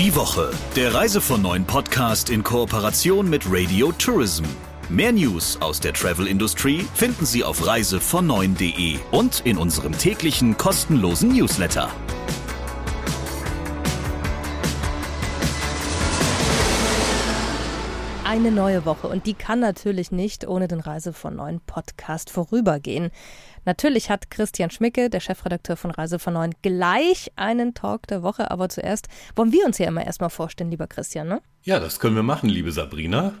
Die Woche, der Reise von neuen Podcast in Kooperation mit Radio Tourism. Mehr News aus der Travel Industry finden Sie auf reisevon9.de und in unserem täglichen kostenlosen Newsletter. Eine neue Woche und die kann natürlich nicht ohne den Reise von neuen Podcast vorübergehen. Natürlich hat Christian Schmicke, der Chefredakteur von Reise von Neuen, gleich einen Talk der Woche. Aber zuerst wollen wir uns ja immer erstmal vorstellen, lieber Christian, ne? Ja, das können wir machen, liebe Sabrina.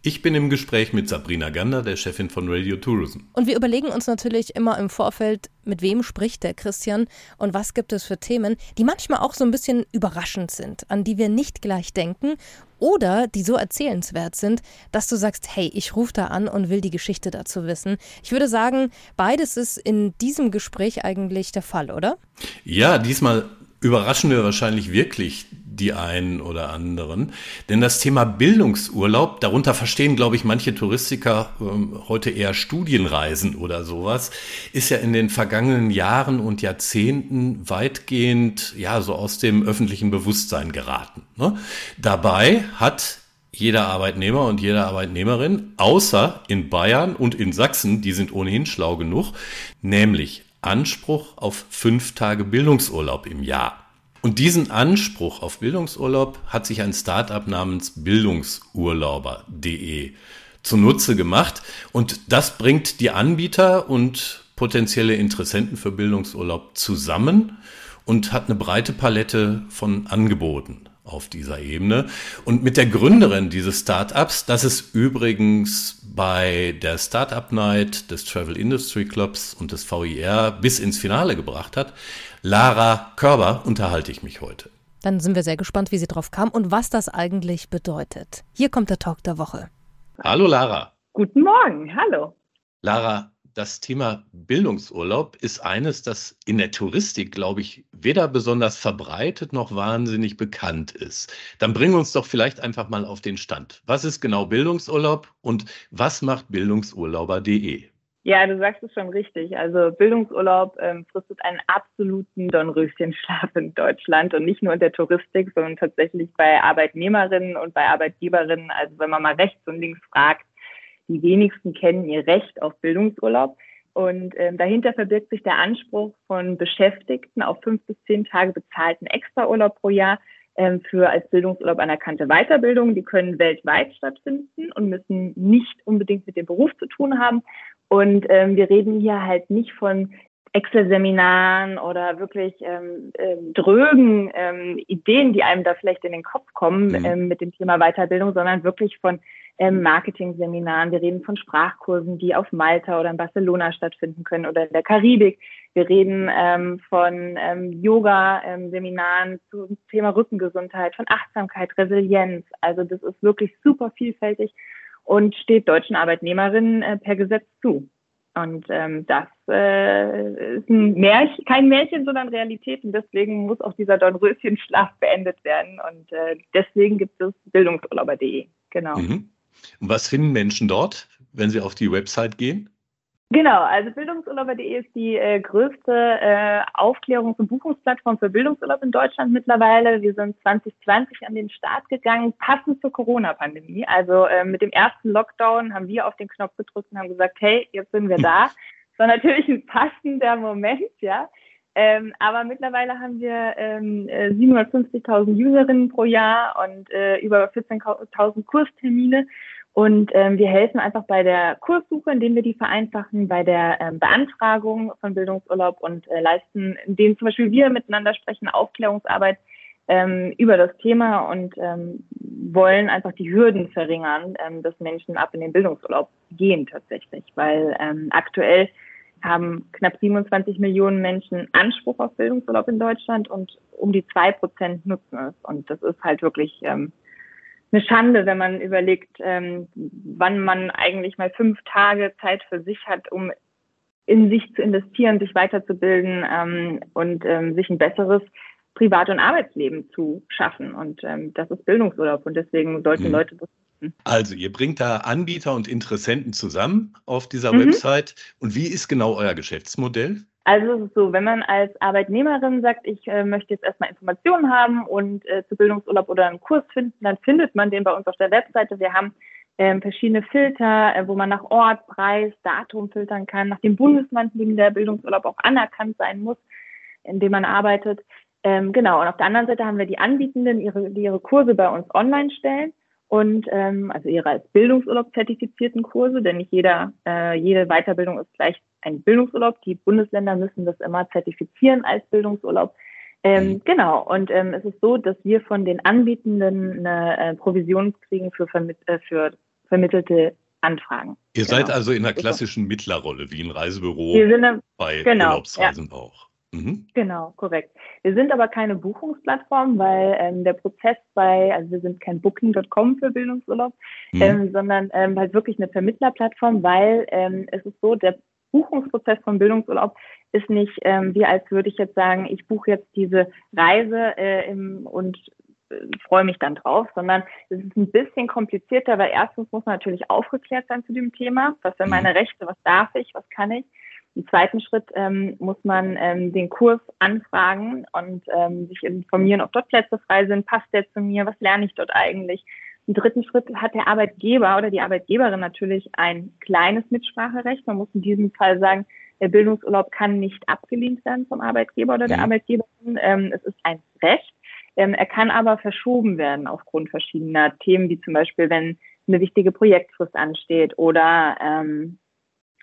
Ich bin im Gespräch mit Sabrina Gander, der Chefin von Radio Tourism. Und wir überlegen uns natürlich immer im Vorfeld, mit wem spricht der Christian und was gibt es für Themen, die manchmal auch so ein bisschen überraschend sind, an die wir nicht gleich denken oder die so erzählenswert sind, dass du sagst, hey, ich rufe da an und will die Geschichte dazu wissen. Ich würde sagen, beides ist in diesem Gespräch eigentlich der Fall, oder? Ja, diesmal überraschen wir wahrscheinlich wirklich die einen oder anderen. Denn das Thema Bildungsurlaub, darunter verstehen, glaube ich, manche Touristiker ähm, heute eher Studienreisen oder sowas, ist ja in den vergangenen Jahren und Jahrzehnten weitgehend, ja, so aus dem öffentlichen Bewusstsein geraten. Ne? Dabei hat jeder Arbeitnehmer und jede Arbeitnehmerin, außer in Bayern und in Sachsen, die sind ohnehin schlau genug, nämlich Anspruch auf fünf Tage Bildungsurlaub im Jahr. Und diesen Anspruch auf Bildungsurlaub hat sich ein Startup namens Bildungsurlauber.de zunutze gemacht. Und das bringt die Anbieter und potenzielle Interessenten für Bildungsurlaub zusammen und hat eine breite Palette von Angeboten auf dieser Ebene. Und mit der Gründerin dieses Startups, das ist übrigens bei der Startup Night des Travel Industry Clubs und des VIR bis ins Finale gebracht hat, Lara Körber, unterhalte ich mich heute. Dann sind wir sehr gespannt, wie sie drauf kam und was das eigentlich bedeutet. Hier kommt der Talk der Woche. Hallo Lara. Guten Morgen, hallo. Lara, das Thema Bildungsurlaub ist eines, das in der Touristik, glaube ich, weder besonders verbreitet noch wahnsinnig bekannt ist. Dann bringen wir uns doch vielleicht einfach mal auf den Stand. Was ist genau Bildungsurlaub und was macht bildungsurlauber.de? Ja, du sagst es schon richtig. Also Bildungsurlaub ähm, fristet einen absoluten Dornröschenschlaf in Deutschland und nicht nur in der Touristik, sondern tatsächlich bei Arbeitnehmerinnen und bei Arbeitgeberinnen. Also wenn man mal rechts und links fragt, die wenigsten kennen ihr Recht auf Bildungsurlaub. Und ähm, dahinter verbirgt sich der Anspruch von Beschäftigten auf fünf bis zehn Tage bezahlten Extraurlaub pro Jahr für als Bildungsurlaub anerkannte Weiterbildungen. Die können weltweit stattfinden und müssen nicht unbedingt mit dem Beruf zu tun haben. Und ähm, wir reden hier halt nicht von Excel-Seminaren oder wirklich ähm, ähm, drögen ähm, Ideen, die einem da vielleicht in den Kopf kommen mhm. ähm, mit dem Thema Weiterbildung, sondern wirklich von ähm, Marketing-Seminaren. Wir reden von Sprachkursen, die auf Malta oder in Barcelona stattfinden können oder in der Karibik. Wir reden ähm, von ähm, Yoga-Seminaren zum Thema Rückengesundheit, von Achtsamkeit, Resilienz. Also das ist wirklich super vielfältig und steht deutschen Arbeitnehmerinnen äh, per Gesetz zu. Und ähm, das äh, ist ein Märchen, kein Märchen, sondern Realität. Und deswegen muss auch dieser Dornröschenschlaf beendet werden. Und äh, deswegen gibt es Bildungsurlauber.de. Genau. Mhm. Und was finden Menschen dort, wenn sie auf die Website gehen? Genau, also Bildungsurlauber.de ist die äh, größte äh, Aufklärungs- und Buchungsplattform für Bildungsurlaub in Deutschland mittlerweile. Wir sind 2020 an den Start gegangen, passend zur Corona-Pandemie. Also äh, mit dem ersten Lockdown haben wir auf den Knopf gedrückt und haben gesagt, hey, jetzt sind wir da. Das war natürlich ein passender Moment, ja. Ähm, aber mittlerweile haben wir ähm, 750.000 äh, Userinnen pro Jahr und äh, über 14.000 Kurstermine. Und ähm, wir helfen einfach bei der Kurssuche, indem wir die vereinfachen, bei der ähm, Beantragung von Bildungsurlaub und äh, leisten, indem zum Beispiel wir miteinander sprechen, Aufklärungsarbeit ähm, über das Thema und ähm, wollen einfach die Hürden verringern, ähm, dass Menschen ab in den Bildungsurlaub gehen tatsächlich, weil ähm, aktuell haben knapp 27 Millionen Menschen Anspruch auf Bildungsurlaub in Deutschland und um die zwei Prozent nutzen es. Und das ist halt wirklich ähm, eine Schande, wenn man überlegt, ähm, wann man eigentlich mal fünf Tage Zeit für sich hat, um in sich zu investieren, sich weiterzubilden ähm, und ähm, sich ein besseres Privat- und Arbeitsleben zu schaffen. Und ähm, das ist Bildungsurlaub und deswegen sollten mhm. Leute das. Also ihr bringt da Anbieter und Interessenten zusammen auf dieser mhm. Website. Und wie ist genau euer Geschäftsmodell? Also es ist so, wenn man als Arbeitnehmerin sagt, ich äh, möchte jetzt erstmal Informationen haben und äh, zu Bildungsurlaub oder einen Kurs finden, dann findet man den bei uns auf der Webseite. Wir haben ähm, verschiedene Filter, äh, wo man nach Ort, Preis, Datum filtern kann, nach dem Bundesland, in dem der Bildungsurlaub auch anerkannt sein muss, in dem man arbeitet. Ähm, genau, und auf der anderen Seite haben wir die Anbietenden, ihre, die ihre Kurse bei uns online stellen und ähm, also ihre als Bildungsurlaub zertifizierten Kurse, denn nicht jeder, äh, jede Weiterbildung ist gleich ein Bildungsurlaub. Die Bundesländer müssen das immer zertifizieren als Bildungsurlaub. Ähm, mhm. Genau, und ähm, es ist so, dass wir von den Anbietenden eine äh, Provision kriegen für, vermit äh, für vermittelte Anfragen. Ihr genau. seid also in einer klassischen Mittlerrolle, wie ein Reisebüro eine, bei genau, Urlaubsreisen ja. auch. Mhm. Genau, korrekt. Wir sind aber keine Buchungsplattform, weil ähm, der Prozess bei, also wir sind kein Booking.com für Bildungsurlaub, mhm. ähm, sondern ähm, halt wirklich eine Vermittlerplattform, weil ähm, es ist so, der Buchungsprozess von Bildungsurlaub ist nicht ähm, wie als würde ich jetzt sagen, ich buche jetzt diese Reise äh, im, und freue mich dann drauf, sondern es ist ein bisschen komplizierter, weil erstens muss man natürlich aufgeklärt sein zu dem Thema. Was sind meine mhm. Rechte? Was darf ich? Was kann ich? Im zweiten Schritt ähm, muss man ähm, den Kurs anfragen und ähm, sich informieren, ob dort Plätze frei sind, passt der zu mir, was lerne ich dort eigentlich. Im dritten Schritt hat der Arbeitgeber oder die Arbeitgeberin natürlich ein kleines Mitspracherecht. Man muss in diesem Fall sagen, der Bildungsurlaub kann nicht abgelehnt werden vom Arbeitgeber oder der mhm. Arbeitgeberin. Ähm, es ist ein Recht. Ähm, er kann aber verschoben werden aufgrund verschiedener Themen, wie zum Beispiel, wenn eine wichtige Projektfrist ansteht oder ähm,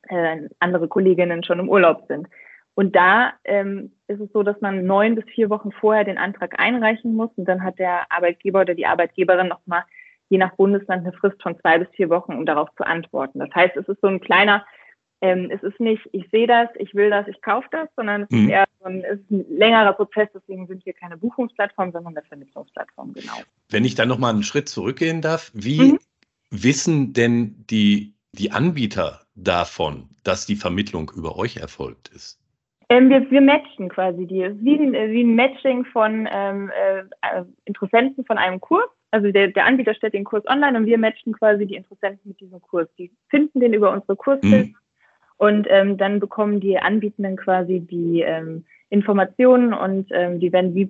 äh, andere Kolleginnen schon im Urlaub sind. Und da ähm, ist es so, dass man neun bis vier Wochen vorher den Antrag einreichen muss und dann hat der Arbeitgeber oder die Arbeitgeberin nochmal je nach Bundesland eine Frist von zwei bis vier Wochen, um darauf zu antworten. Das heißt, es ist so ein kleiner ähm, es ist nicht, ich sehe das, ich will das, ich kaufe das, sondern es mhm. ist eher so ein, ist ein längerer Prozess, deswegen sind wir keine Buchungsplattform, sondern eine Vermittlungsplattform, genau. Wenn ich dann nochmal einen Schritt zurückgehen darf, wie mhm. wissen denn die, die Anbieter davon, dass die Vermittlung über euch erfolgt ist? Ähm, wir, wir matchen quasi die. Es ist wie ein, wie ein Matching von ähm, äh, Interessenten von einem Kurs. Also der, der Anbieter stellt den Kurs online und wir matchen quasi die Interessenten mit diesem Kurs. Die finden den über unsere Kursfilter. Mhm und ähm, dann bekommen die Anbietenden quasi die ähm, Informationen und ähm, die werden wie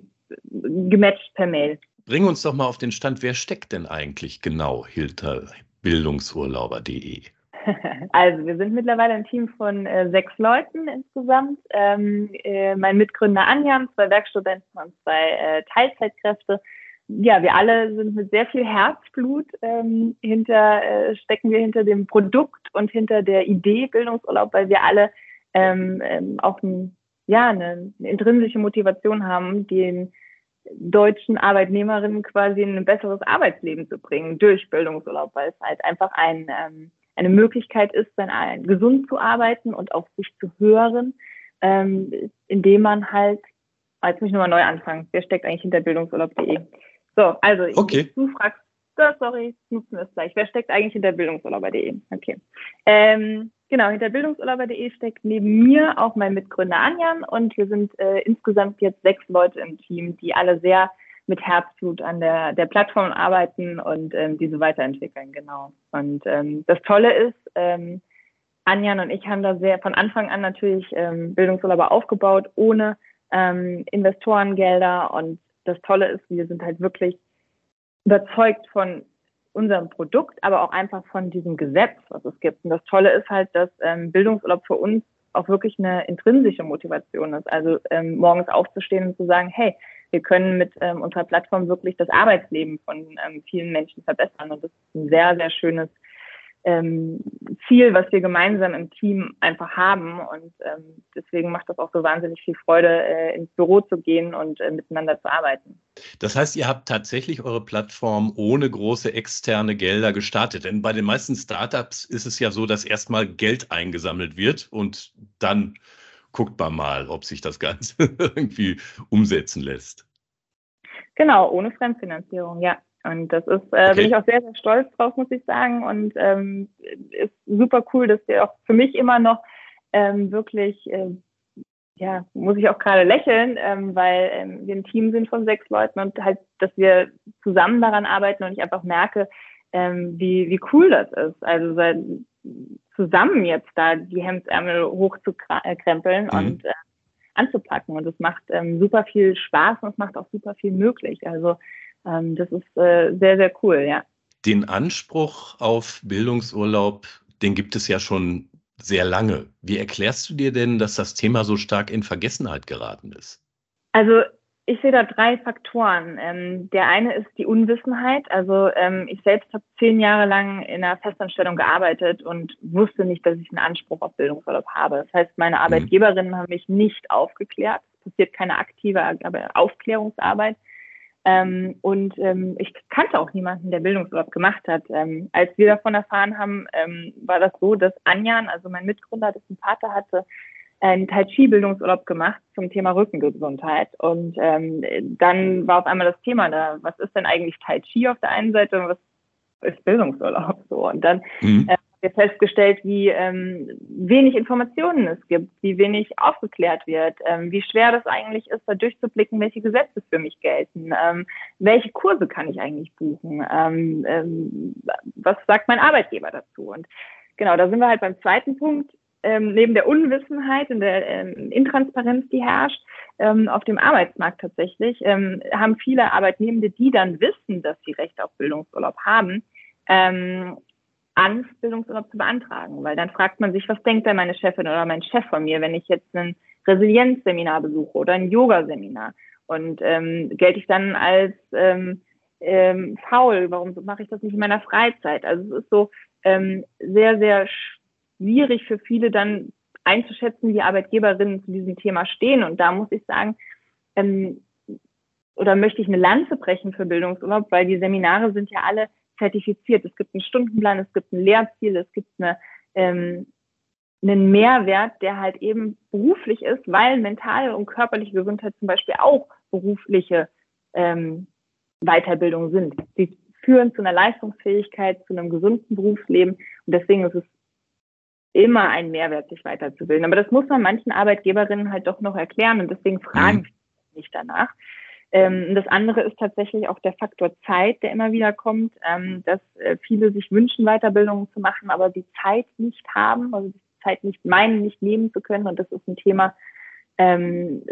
gematcht per Mail. Bring uns doch mal auf den Stand, wer steckt denn eigentlich genau hinter bildungsurlauber.de? Also wir sind mittlerweile ein Team von äh, sechs Leuten insgesamt. Ähm, äh, mein Mitgründer Anjan, zwei Werkstudenten und zwei äh, Teilzeitkräfte ja, wir alle sind mit sehr viel Herzblut ähm, hinter, äh, stecken wir hinter dem Produkt und hinter der Idee Bildungsurlaub, weil wir alle ähm, ähm, auch ein, ja, eine, eine intrinsische Motivation haben, den deutschen Arbeitnehmerinnen quasi in ein besseres Arbeitsleben zu bringen durch Bildungsurlaub, weil es halt einfach ein, ähm, eine Möglichkeit ist, dann gesund zu arbeiten und auf sich zu hören, ähm, indem man halt, jetzt muss ich nochmal neu anfangen, wer steckt eigentlich hinter bildungsurlaub.de? So, also okay. du fragst, so, sorry, nutzen wir es gleich. Wer steckt eigentlich hinter bildungsurlauber.de? Okay. Ähm, genau, hinter bildungsurlauber.de steckt neben mir auch mein Mitgründer Anjan und wir sind äh, insgesamt jetzt sechs Leute im Team, die alle sehr mit Herzblut an der, der Plattform arbeiten und ähm, diese weiterentwickeln, genau. Und ähm, das Tolle ist, ähm, Anjan und ich haben da sehr von Anfang an natürlich ähm, Bildungsurlauber aufgebaut, ohne ähm, Investorengelder und das Tolle ist, wir sind halt wirklich überzeugt von unserem Produkt, aber auch einfach von diesem Gesetz, was es gibt. Und das Tolle ist halt, dass ähm, Bildungsurlaub für uns auch wirklich eine intrinsische Motivation ist. Also ähm, morgens aufzustehen und zu sagen, hey, wir können mit ähm, unserer Plattform wirklich das Arbeitsleben von ähm, vielen Menschen verbessern. Und das ist ein sehr, sehr schönes ähm, Ziel, was wir gemeinsam im Team einfach haben. Und ähm, deswegen macht das auch so wahnsinnig viel Freude, äh, ins Büro zu gehen und äh, miteinander zu arbeiten. Das heißt, ihr habt tatsächlich eure Plattform ohne große externe Gelder gestartet. Denn bei den meisten Startups ist es ja so, dass erstmal Geld eingesammelt wird und dann guckt man mal, ob sich das Ganze irgendwie umsetzen lässt. Genau, ohne Fremdfinanzierung, ja. Und das ist, äh, okay. bin ich auch sehr, sehr stolz drauf, muss ich sagen. Und ähm, ist super cool, dass wir auch für mich immer noch ähm, wirklich, äh, ja, muss ich auch gerade lächeln, ähm, weil ähm, wir ein Team sind von sechs Leuten und halt, dass wir zusammen daran arbeiten und ich einfach merke, ähm, wie, wie cool das ist. Also zusammen jetzt da die Hemdsärmel hochzukrempeln mhm. und äh, anzupacken. Und es macht ähm, super viel Spaß und es macht auch super viel möglich. Also ähm, das ist äh, sehr, sehr cool, ja. Den Anspruch auf Bildungsurlaub, den gibt es ja schon sehr lange. Wie erklärst du dir denn, dass das Thema so stark in Vergessenheit geraten ist? Also ich sehe da drei Faktoren. Ähm, der eine ist die Unwissenheit. Also ähm, ich selbst habe zehn Jahre lang in einer Festanstellung gearbeitet und wusste nicht, dass ich einen Anspruch auf Bildungsurlaub habe. Das heißt, meine mhm. Arbeitgeberinnen haben mich nicht aufgeklärt. Es passiert keine aktive Aufklärungsarbeit. Ähm, und ähm, ich kannte auch niemanden, der Bildungsurlaub gemacht hat. Ähm, als wir davon erfahren haben, ähm, war das so, dass Anjan, also mein Mitgründer, dessen Vater hatte, einen Tai Chi Bildungsurlaub gemacht zum Thema Rückengesundheit. Und ähm, dann war auf einmal das Thema da, was ist denn eigentlich Tai Chi auf der einen Seite und was ist Bildungsurlaub? So und dann mhm. äh, wir festgestellt, wie ähm, wenig Informationen es gibt, wie wenig aufgeklärt wird, ähm, wie schwer das eigentlich ist, da durchzublicken, welche Gesetze für mich gelten, ähm, welche Kurse kann ich eigentlich buchen, ähm, ähm, was sagt mein Arbeitgeber dazu? Und genau, da sind wir halt beim zweiten Punkt, ähm, neben der Unwissenheit und der ähm, Intransparenz, die herrscht, ähm, auf dem Arbeitsmarkt tatsächlich, ähm, haben viele Arbeitnehmende, die dann wissen, dass sie Recht auf Bildungsurlaub haben, ähm, Angst, Bildungsurlaub zu beantragen, weil dann fragt man sich, was denkt denn meine Chefin oder mein Chef von mir, wenn ich jetzt ein Resilienzseminar besuche oder ein Yoga-Seminar? Und ähm, gelte ich dann als faul, warum mache ich das nicht in meiner Freizeit? Also es ist so sehr, sehr schwierig für viele dann einzuschätzen, wie Arbeitgeberinnen zu diesem Thema stehen. Und da muss ich sagen, ähm, oder möchte ich eine Lanze brechen für Bildungsurlaub, weil die Seminare sind ja alle zertifiziert. Es gibt einen Stundenplan, es gibt ein Lehrziel, es gibt eine, ähm, einen Mehrwert, der halt eben beruflich ist, weil mentale und körperliche Gesundheit zum Beispiel auch berufliche ähm, Weiterbildung sind. Sie führen zu einer Leistungsfähigkeit, zu einem gesunden Berufsleben. Und deswegen ist es immer ein Mehrwert, sich weiterzubilden. Aber das muss man manchen Arbeitgeberinnen halt doch noch erklären und deswegen fragen mhm. nicht danach. Ähm, das andere ist tatsächlich auch der Faktor Zeit, der immer wieder kommt, ähm, dass äh, viele sich wünschen, Weiterbildungen zu machen, aber die Zeit nicht haben, also die Zeit nicht meinen, nicht nehmen zu können. Und das ist ein Thema, ähm,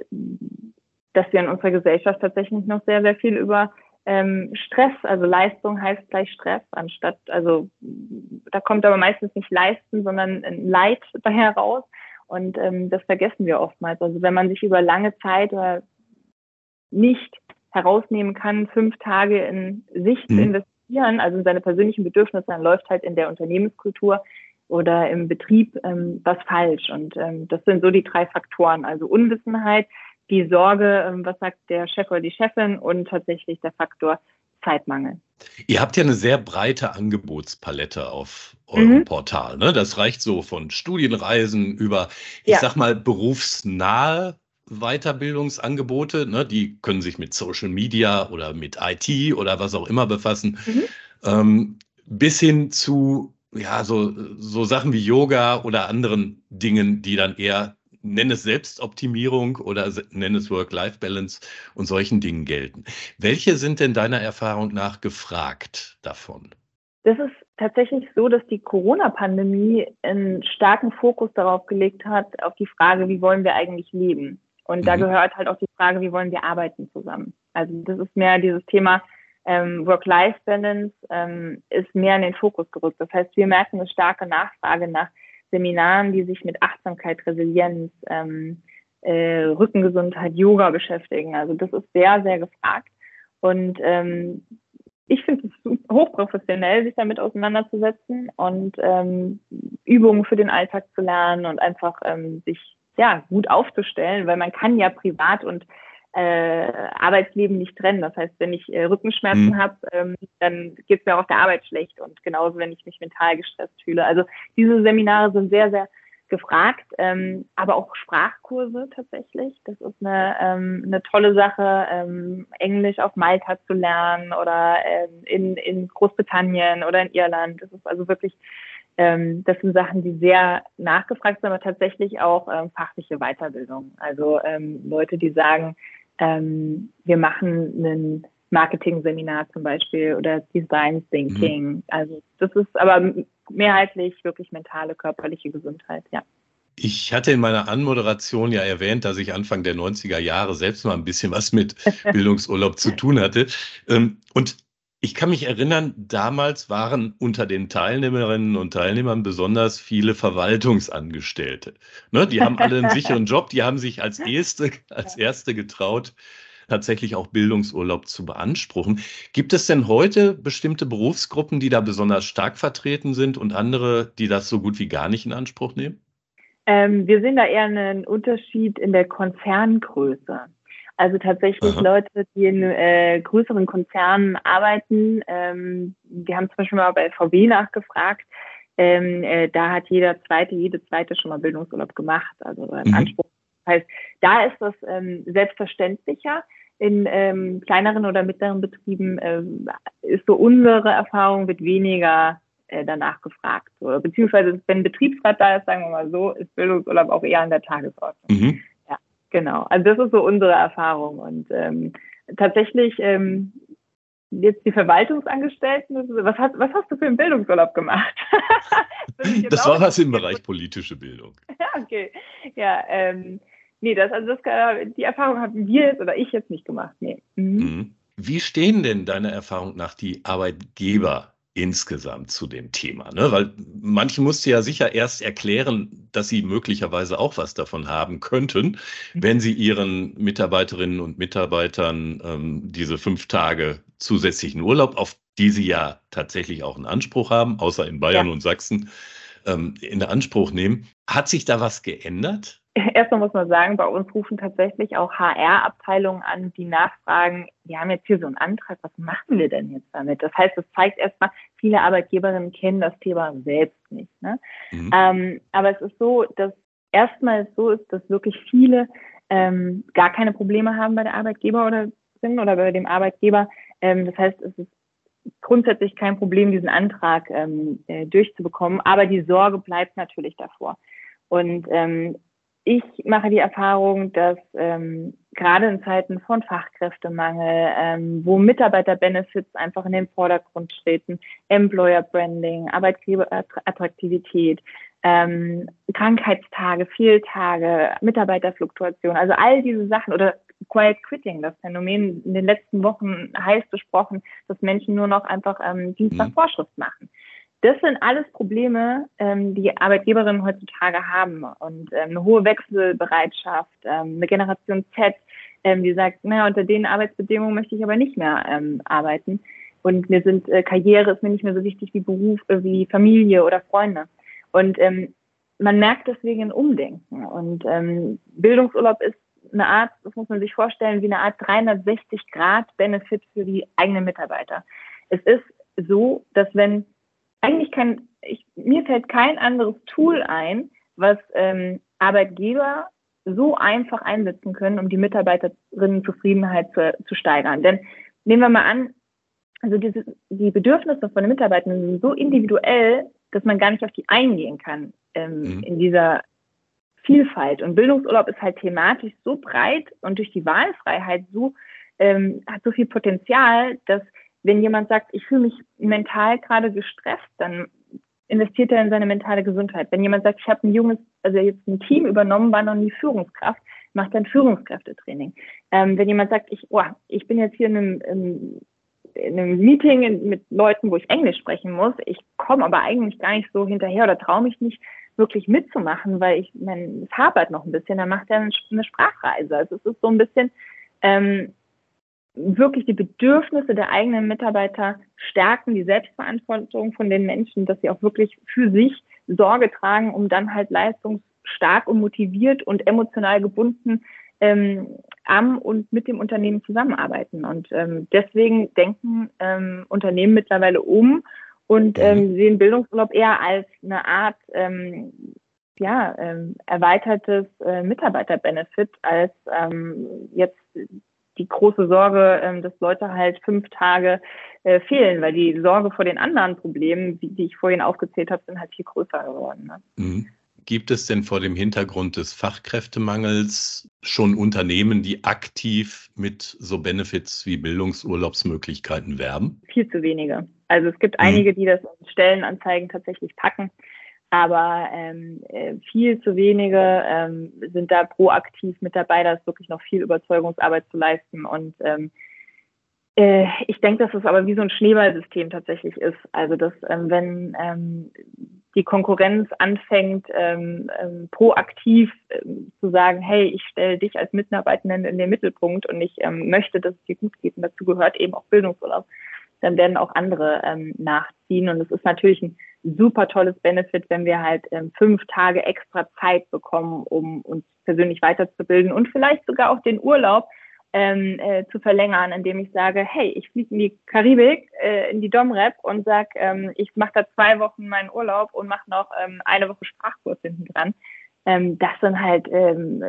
dass wir in unserer Gesellschaft tatsächlich noch sehr, sehr viel über ähm, Stress, also Leistung heißt gleich Stress, anstatt, also da kommt aber meistens nicht Leisten, sondern ein Leid daher raus. Und ähm, das vergessen wir oftmals. Also wenn man sich über lange Zeit oder nicht herausnehmen kann, fünf Tage in sich mhm. zu investieren, also in seine persönlichen Bedürfnisse, dann läuft halt in der Unternehmenskultur oder im Betrieb ähm, was falsch. Und ähm, das sind so die drei Faktoren. Also Unwissenheit, die Sorge, ähm, was sagt der Chef oder die Chefin und tatsächlich der Faktor Zeitmangel. Ihr habt ja eine sehr breite Angebotspalette auf eurem mhm. Portal. Ne? Das reicht so von Studienreisen über, ich ja. sag mal, berufsnahe Weiterbildungsangebote. Ne? Die können sich mit Social Media oder mit IT oder was auch immer befassen. Mhm. Ähm, bis hin zu ja, so, so Sachen wie Yoga oder anderen Dingen, die dann eher nenn es Selbstoptimierung oder nenn es Work-Life-Balance und solchen Dingen gelten. Welche sind denn deiner Erfahrung nach gefragt davon? Das ist tatsächlich so, dass die Corona-Pandemie einen starken Fokus darauf gelegt hat, auf die Frage, wie wollen wir eigentlich leben? Und mhm. da gehört halt auch die Frage, wie wollen wir arbeiten zusammen? Also das ist mehr dieses Thema ähm, Work-Life-Balance ähm, ist mehr in den Fokus gerückt. Das heißt, wir merken eine starke Nachfrage nach Seminaren, die sich mit Achtsamkeit, Resilienz, ähm, äh, Rückengesundheit, Yoga beschäftigen. Also das ist sehr, sehr gefragt. Und ähm, ich finde es hochprofessionell, sich damit auseinanderzusetzen und ähm, Übungen für den Alltag zu lernen und einfach ähm, sich ja gut aufzustellen, weil man kann ja privat und äh, Arbeitsleben nicht trennen. Das heißt, wenn ich äh, Rückenschmerzen mhm. habe, ähm, dann geht es mir auch auf der Arbeit schlecht und genauso, wenn ich mich mental gestresst fühle. Also diese Seminare sind sehr, sehr gefragt, ähm, aber auch Sprachkurse tatsächlich. Das ist eine, ähm, eine tolle Sache, ähm, Englisch auf Malta zu lernen oder ähm, in, in Großbritannien oder in Irland. Das ist also wirklich, ähm, das sind Sachen, die sehr nachgefragt sind, aber tatsächlich auch ähm, fachliche Weiterbildung. Also Leute, die sagen, ähm, wir machen einen Marketing-Seminar zum Beispiel oder Design Thinking. Mhm. Also das ist aber mehrheitlich wirklich mentale, körperliche Gesundheit, ja. Ich hatte in meiner Anmoderation ja erwähnt, dass ich Anfang der 90er Jahre selbst mal ein bisschen was mit Bildungsurlaub zu tun hatte. Ähm, und ich kann mich erinnern, damals waren unter den Teilnehmerinnen und Teilnehmern besonders viele Verwaltungsangestellte. Ne, die haben alle einen sicheren Job, die haben sich als erste, als erste getraut, tatsächlich auch Bildungsurlaub zu beanspruchen. Gibt es denn heute bestimmte Berufsgruppen, die da besonders stark vertreten sind und andere, die das so gut wie gar nicht in Anspruch nehmen? Ähm, wir sehen da eher einen Unterschied in der Konzerngröße. Also tatsächlich Aha. Leute, die in äh, größeren Konzernen arbeiten. Ähm, wir haben zum Beispiel mal bei VW nachgefragt. Ähm, äh, da hat jeder zweite, jede zweite schon mal Bildungsurlaub gemacht, also ein mhm. Anspruch. Das heißt, da ist das ähm, selbstverständlicher. In ähm, kleineren oder mittleren Betrieben ähm, ist so unsere Erfahrung, wird weniger äh, danach gefragt. Oder, beziehungsweise, wenn ein Betriebsrat da ist, sagen wir mal so, ist Bildungsurlaub auch eher an der Tagesordnung. Mhm. Genau. Also das ist so unsere Erfahrung. Und ähm, tatsächlich ähm, jetzt die Verwaltungsangestellten, was, hat, was hast du für einen Bildungsurlaub gemacht? das, das war was im Bereich politische Bildung. ja, okay. Ja, ähm, nee, das, also das, die Erfahrung haben wir jetzt oder ich jetzt nicht gemacht. Nee. Mhm. Mhm. Wie stehen denn deiner Erfahrung nach die Arbeitgeber insgesamt zu dem Thema. Ne? Weil manche musste ja sicher erst erklären, dass sie möglicherweise auch was davon haben könnten, mhm. wenn sie ihren Mitarbeiterinnen und Mitarbeitern ähm, diese fünf Tage zusätzlichen Urlaub, auf die sie ja tatsächlich auch einen Anspruch haben, außer in Bayern ja. und Sachsen, ähm, in Anspruch nehmen. Hat sich da was geändert? Erstmal muss man sagen, bei uns rufen tatsächlich auch HR-Abteilungen an, die nachfragen, wir haben jetzt hier so einen Antrag, was machen wir denn jetzt damit? Das heißt, es zeigt erstmal, viele Arbeitgeberinnen kennen das Thema selbst nicht. Ne? Mhm. Ähm, aber es ist so, dass erstmal so ist, dass wirklich viele ähm, gar keine Probleme haben bei der Arbeitgeber oder sind oder bei dem Arbeitgeber. Ähm, das heißt, es ist grundsätzlich kein Problem, diesen Antrag ähm, äh, durchzubekommen, aber die Sorge bleibt natürlich davor. Und ähm, ich mache die Erfahrung, dass ähm, gerade in Zeiten von Fachkräftemangel, ähm, wo Mitarbeiterbenefits einfach in den Vordergrund treten, Employer Branding, Arbeitgeberattraktivität, ähm, Krankheitstage, Fehltage, Mitarbeiterfluktuation, also all diese Sachen oder Quiet Quitting, das Phänomen in den letzten Wochen heiß besprochen, dass Menschen nur noch einfach ähm, Dienst nach mhm. Vorschrift machen. Das sind alles Probleme, ähm, die Arbeitgeberinnen heutzutage haben. Und ähm, eine hohe Wechselbereitschaft, ähm, eine Generation Z, ähm, die sagt, naja, unter den Arbeitsbedingungen möchte ich aber nicht mehr ähm, arbeiten. Und mir sind äh, Karriere ist mir nicht mehr so wichtig wie Beruf, äh, wie Familie oder Freunde. Und ähm, man merkt deswegen ein Umdenken. Und ähm, Bildungsurlaub ist eine Art, das muss man sich vorstellen, wie eine Art 360 Grad Benefit für die eigenen Mitarbeiter. Es ist so, dass wenn eigentlich kein, ich, mir fällt kein anderes Tool ein, was ähm, Arbeitgeber so einfach einsetzen können, um die Mitarbeiterinnenzufriedenheit zu, zu steigern. Denn nehmen wir mal an, also diese, die Bedürfnisse von den Mitarbeitern sind so individuell, dass man gar nicht auf die eingehen kann ähm, mhm. in dieser Vielfalt. Und Bildungsurlaub ist halt thematisch so breit und durch die Wahlfreiheit so ähm, hat so viel Potenzial, dass wenn jemand sagt, ich fühle mich mental gerade gestresst, dann investiert er in seine mentale Gesundheit. Wenn jemand sagt, ich habe ein junges, also jetzt ein Team übernommen, war noch nie Führungskraft, macht dann Führungskräftetraining. Ähm, wenn jemand sagt, ich, oh, ich bin jetzt hier in einem, in, in einem Meeting mit Leuten, wo ich Englisch sprechen muss, ich komme aber eigentlich gar nicht so hinterher oder traue mich nicht wirklich mitzumachen, weil ich, mein, es hapert noch ein bisschen, dann macht er eine Sprachreise. Also es ist so ein bisschen, ähm, wirklich die Bedürfnisse der eigenen Mitarbeiter stärken, die Selbstverantwortung von den Menschen, dass sie auch wirklich für sich Sorge tragen, um dann halt leistungsstark und motiviert und emotional gebunden ähm, am und mit dem Unternehmen zusammenarbeiten. Und ähm, deswegen denken ähm, Unternehmen mittlerweile um und ähm, mhm. sehen Bildungsurlaub eher als eine Art ähm, ja, ähm, erweitertes äh, Mitarbeiterbenefit als ähm, jetzt die große Sorge, ähm, dass Leute halt fünf Tage äh, fehlen, weil die Sorge vor den anderen Problemen, die, die ich vorhin aufgezählt habe, sind halt viel größer geworden. Ne? Mhm. Gibt es denn vor dem Hintergrund des Fachkräftemangels schon Unternehmen, die aktiv mit so Benefits wie Bildungsurlaubsmöglichkeiten werben? Viel zu wenige. Also es gibt mhm. einige, die das in Stellenanzeigen tatsächlich packen, aber ähm, äh, viel zu wenige ähm, sind da proaktiv mit dabei. Da ist wirklich noch viel Überzeugungsarbeit zu leisten und ähm, äh, ich denke, dass es aber wie so ein Schneeballsystem tatsächlich ist. Also dass ähm, wenn ähm, die Konkurrenz anfängt, ähm, proaktiv zu sagen, hey, ich stelle dich als Mitarbeitenden in den Mittelpunkt und ich möchte, dass es dir gut geht und dazu gehört eben auch Bildungsurlaub, dann werden auch andere ähm, nachziehen. Und es ist natürlich ein super tolles Benefit, wenn wir halt ähm, fünf Tage extra Zeit bekommen, um uns persönlich weiterzubilden und vielleicht sogar auch den Urlaub ähm, äh, zu verlängern, indem ich sage, hey, ich fliege in die Karibik, äh, in die Domrep und sag, ähm, ich mache da zwei Wochen meinen Urlaub und mache noch ähm, eine Woche Sprachkurs hinten dran. Ähm, das sind halt ähm,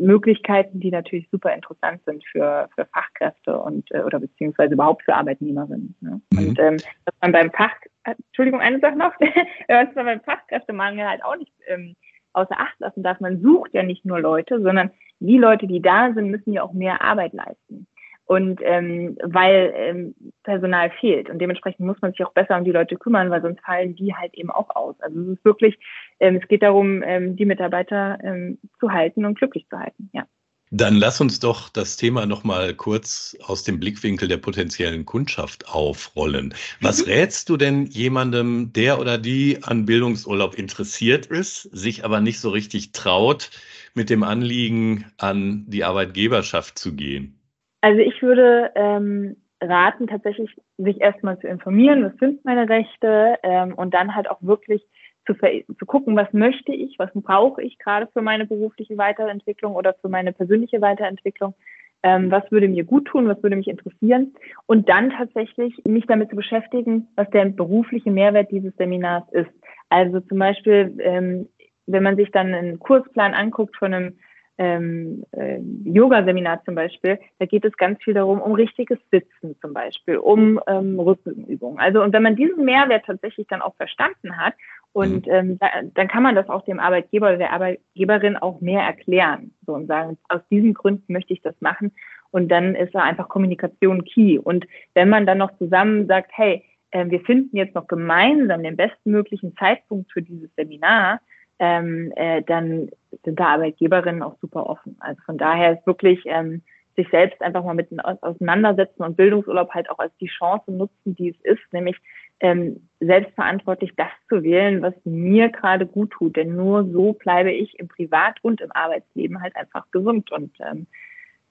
Möglichkeiten, die natürlich super interessant sind für, für Fachkräfte und äh, oder beziehungsweise überhaupt für Arbeitnehmerinnen. Ne? Mhm. Und ähm, dass man beim Fach, äh, Entschuldigung, eine Sache noch, was man beim Fachkräftemangel halt auch nicht ähm, außer Acht lassen darf. Man sucht ja nicht nur Leute, sondern die Leute, die da sind, müssen ja auch mehr Arbeit leisten. Und ähm, weil ähm, Personal fehlt und dementsprechend muss man sich auch besser um die Leute kümmern, weil sonst fallen die halt eben auch aus. Also es ist wirklich, ähm, es geht darum, ähm, die Mitarbeiter ähm, zu halten und glücklich zu halten. Ja. Dann lass uns doch das Thema nochmal kurz aus dem Blickwinkel der potenziellen Kundschaft aufrollen. Was mhm. rätst du denn jemandem, der oder die an Bildungsurlaub interessiert ist, sich aber nicht so richtig traut, mit dem Anliegen an die Arbeitgeberschaft zu gehen? Also ich würde ähm, raten, tatsächlich sich erstmal zu informieren, was sind meine Rechte ähm, und dann halt auch wirklich zu, zu gucken, was möchte ich, was brauche ich gerade für meine berufliche Weiterentwicklung oder für meine persönliche Weiterentwicklung, ähm, was würde mir gut tun, was würde mich interessieren und dann tatsächlich mich damit zu beschäftigen, was der berufliche Mehrwert dieses Seminars ist. Also zum Beispiel, ähm, wenn man sich dann einen Kursplan anguckt von einem ähm, äh, Yoga-Seminar zum Beispiel, da geht es ganz viel darum, um richtiges Sitzen zum Beispiel, um ähm, Rückenübungen. Also und wenn man diesen Mehrwert tatsächlich dann auch verstanden hat und mhm. ähm, da, dann kann man das auch dem Arbeitgeber oder der Arbeitgeberin auch mehr erklären so und sagen, aus diesen Gründen möchte ich das machen. Und dann ist da einfach Kommunikation key. Und wenn man dann noch zusammen sagt, hey, äh, wir finden jetzt noch gemeinsam den bestmöglichen Zeitpunkt für dieses Seminar, ähm, äh, dann sind da Arbeitgeberinnen auch super offen. Also von daher ist wirklich ähm, sich selbst einfach mal mit auseinandersetzen und Bildungsurlaub halt auch als die Chance nutzen, die es ist, nämlich ähm, selbstverantwortlich das zu wählen, was mir gerade gut tut. Denn nur so bleibe ich im Privat- und im Arbeitsleben halt einfach gesund und ähm,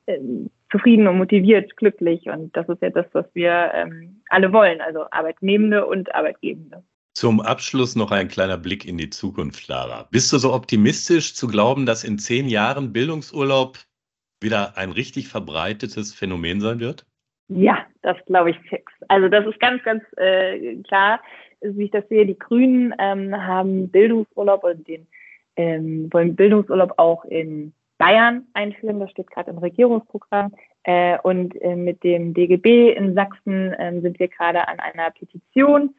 äh, zufrieden und motiviert, glücklich. Und das ist ja das, was wir ähm, alle wollen, also Arbeitnehmende und Arbeitgebende. Zum Abschluss noch ein kleiner Blick in die Zukunft, Lara. Bist du so optimistisch zu glauben, dass in zehn Jahren Bildungsurlaub wieder ein richtig verbreitetes Phänomen sein wird? Ja, das glaube ich fix. Also das ist ganz, ganz äh, klar, wie ich das sehe. Die Grünen ähm, haben Bildungsurlaub und den ähm, wollen Bildungsurlaub auch in Bayern einführen. Das steht gerade im Regierungsprogramm. Äh, und äh, mit dem DGB in Sachsen äh, sind wir gerade an einer Petition ähm,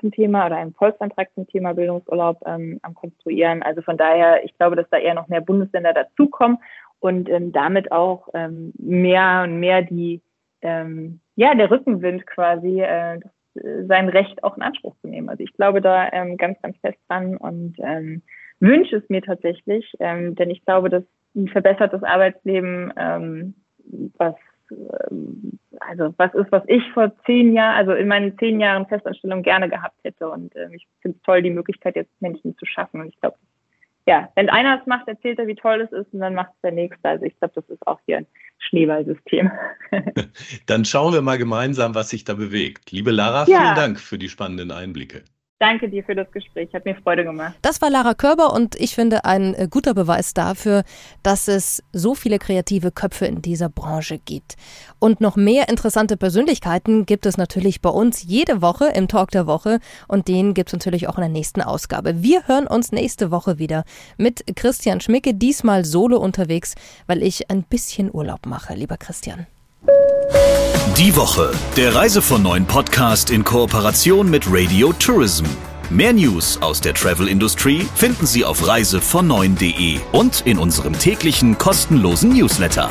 zum Thema oder einem Volksantrag zum Thema Bildungsurlaub ähm, am Konstruieren. Also von daher, ich glaube, dass da eher noch mehr Bundesländer dazukommen und ähm, damit auch ähm, mehr und mehr die ähm, ja, der Rückenwind quasi, äh, sein Recht auch in Anspruch zu nehmen. Also ich glaube da ähm, ganz, ganz fest dran und ähm, wünsche es mir tatsächlich, ähm, denn ich glaube, dass ein verbessertes Arbeitsleben, ähm, was also was ist, was ich vor zehn Jahren, also in meinen zehn Jahren Festanstellung gerne gehabt hätte. Und äh, ich finde es toll, die Möglichkeit jetzt Menschen zu schaffen. Und ich glaube, ja, wenn einer es macht, erzählt er, wie toll es ist und dann macht es der Nächste. Also ich glaube, das ist auch hier ein Schneeballsystem. dann schauen wir mal gemeinsam, was sich da bewegt. Liebe Lara, ja. vielen Dank für die spannenden Einblicke. Danke dir für das Gespräch, hat mir Freude gemacht. Das war Lara Körber und ich finde ein äh, guter Beweis dafür, dass es so viele kreative Köpfe in dieser Branche gibt. Und noch mehr interessante Persönlichkeiten gibt es natürlich bei uns jede Woche im Talk der Woche und den gibt es natürlich auch in der nächsten Ausgabe. Wir hören uns nächste Woche wieder mit Christian Schmicke, diesmal solo unterwegs, weil ich ein bisschen Urlaub mache, lieber Christian. Die Woche, der Reise von neuen Podcast in Kooperation mit Radio Tourism. Mehr News aus der Travel Industry finden Sie auf reisevon9.de und in unserem täglichen kostenlosen Newsletter.